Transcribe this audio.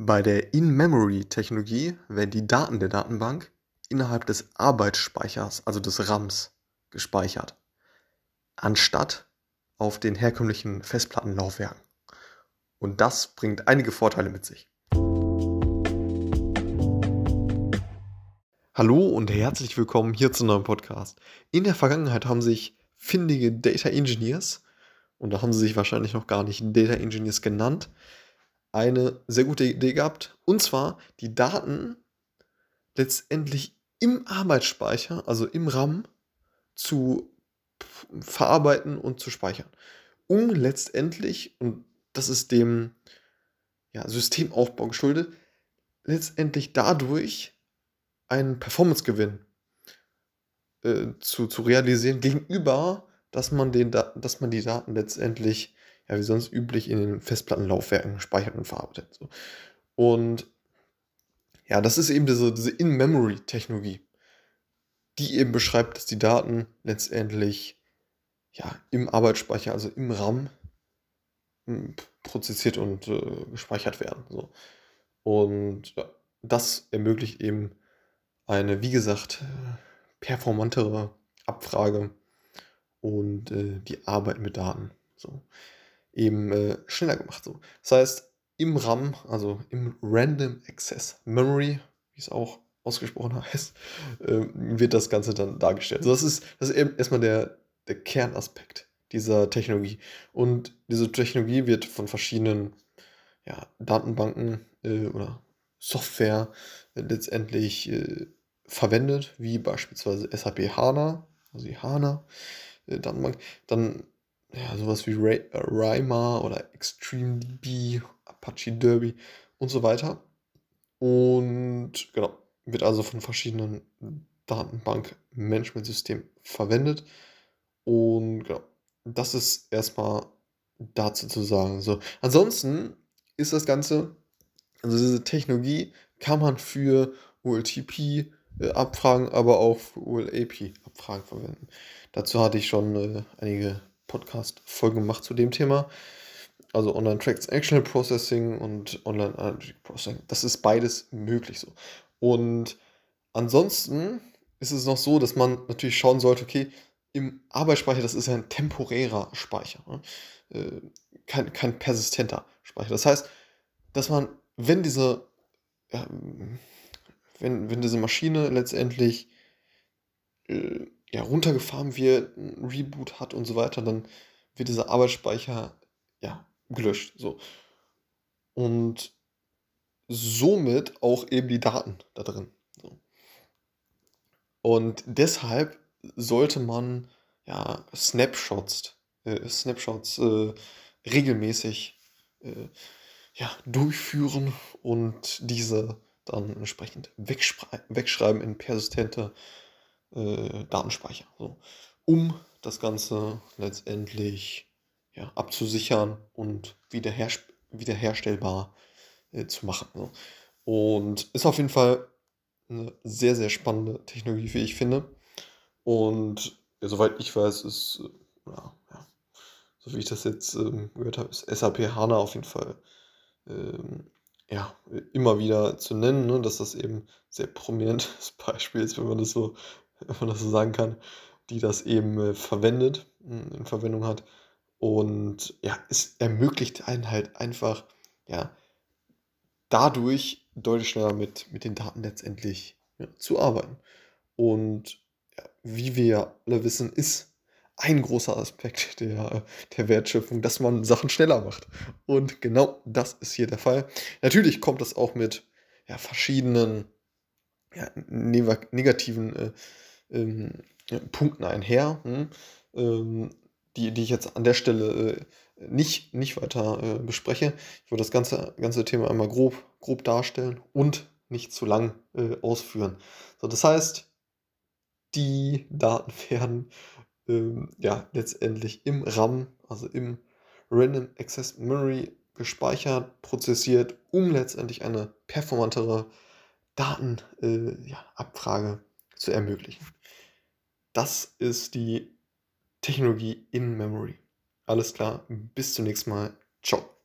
Bei der In-Memory-Technologie werden die Daten der Datenbank innerhalb des Arbeitsspeichers, also des RAMs, gespeichert, anstatt auf den herkömmlichen Festplattenlaufwerken. Und das bringt einige Vorteile mit sich. Hallo und herzlich willkommen hier zu einem neuen Podcast. In der Vergangenheit haben sich findige Data Engineers, und da haben sie sich wahrscheinlich noch gar nicht Data Engineers genannt, eine sehr gute Idee gehabt. Und zwar die Daten letztendlich im Arbeitsspeicher, also im RAM, zu verarbeiten und zu speichern. Um letztendlich, und das ist dem ja, Systemaufbau geschuldet, letztendlich dadurch einen Performance-Gewinn äh, zu, zu realisieren, gegenüber, dass man, den, dass man die Daten letztendlich ja, wie sonst üblich in den Festplattenlaufwerken speichert und verarbeitet. So. Und ja, das ist eben diese, diese In-Memory-Technologie, die eben beschreibt, dass die Daten letztendlich ja, im Arbeitsspeicher, also im RAM, hm, prozessiert und äh, gespeichert werden. So. Und das ermöglicht eben eine, wie gesagt, performantere Abfrage und äh, die Arbeit mit Daten. So eben äh, schneller gemacht. So. Das heißt, im RAM, also im Random Access Memory, wie es auch ausgesprochen heißt, äh, wird das Ganze dann dargestellt. Also das ist, das ist eben erstmal der, der Kernaspekt dieser Technologie. Und diese Technologie wird von verschiedenen ja, Datenbanken äh, oder Software äh, letztendlich äh, verwendet, wie beispielsweise SAP HANA, also die HANA äh. Dann ja, sowas wie Ray, äh, oder ExtremeDB, Apache Derby und so weiter. Und genau, wird also von verschiedenen Datenbank-Management-Systemen verwendet. Und genau, das ist erstmal dazu zu sagen. So, ansonsten ist das Ganze, also diese Technologie kann man für OLTP äh, Abfragen, aber auch für OLAP Abfragen verwenden. Dazu hatte ich schon äh, einige Podcast-Folge gemacht zu dem Thema. Also Online Transactional Processing und Online Analytic Processing. Das ist beides möglich so. Und ansonsten ist es noch so, dass man natürlich schauen sollte, okay, im Arbeitsspeicher, das ist ja ein temporärer Speicher, ne? äh, kein, kein persistenter Speicher. Das heißt, dass man, wenn diese, äh, wenn, wenn diese Maschine letztendlich äh, ja, runtergefahren wird, ein Reboot hat und so weiter, dann wird dieser Arbeitsspeicher ja, gelöscht. So. Und somit auch eben die Daten da drin. So. Und deshalb sollte man ja, Snapshots, äh, Snapshots äh, regelmäßig äh, ja, durchführen und diese dann entsprechend wegschreiben in persistente äh, Datenspeicher. So. Um das Ganze letztendlich ja, abzusichern und wiederher wiederherstellbar äh, zu machen. So. Und ist auf jeden Fall eine sehr, sehr spannende Technologie, wie ich finde. Und ja, soweit ich weiß, ist, äh, ja, ja, so wie ich das jetzt ähm, gehört habe, ist SAP HANA auf jeden Fall ähm, ja, immer wieder zu nennen, ne, dass das eben sehr prominentes Beispiel ist, wenn man das so wenn man das so sagen kann, die das eben äh, verwendet, hm, in Verwendung hat. Und ja, es ermöglicht einen halt einfach, ja, dadurch deutlich schneller mit, mit den Daten letztendlich ja, zu arbeiten. Und ja, wie wir alle wissen, ist ein großer Aspekt der, der Wertschöpfung, dass man Sachen schneller macht. Und genau das ist hier der Fall. Natürlich kommt das auch mit ja, verschiedenen ja, negativen äh, ähm, Punkten einher, hm, ähm, die, die ich jetzt an der Stelle äh, nicht, nicht weiter äh, bespreche. Ich würde das ganze, ganze Thema einmal grob, grob darstellen und nicht zu lang äh, ausführen. So, das heißt, die Daten werden ähm, ja letztendlich im RAM, also im Random Access Memory gespeichert, prozessiert, um letztendlich eine performantere Datenabfrage äh, ja, zu ermöglichen. Das ist die Technologie in Memory. Alles klar, bis zum nächsten Mal. Ciao.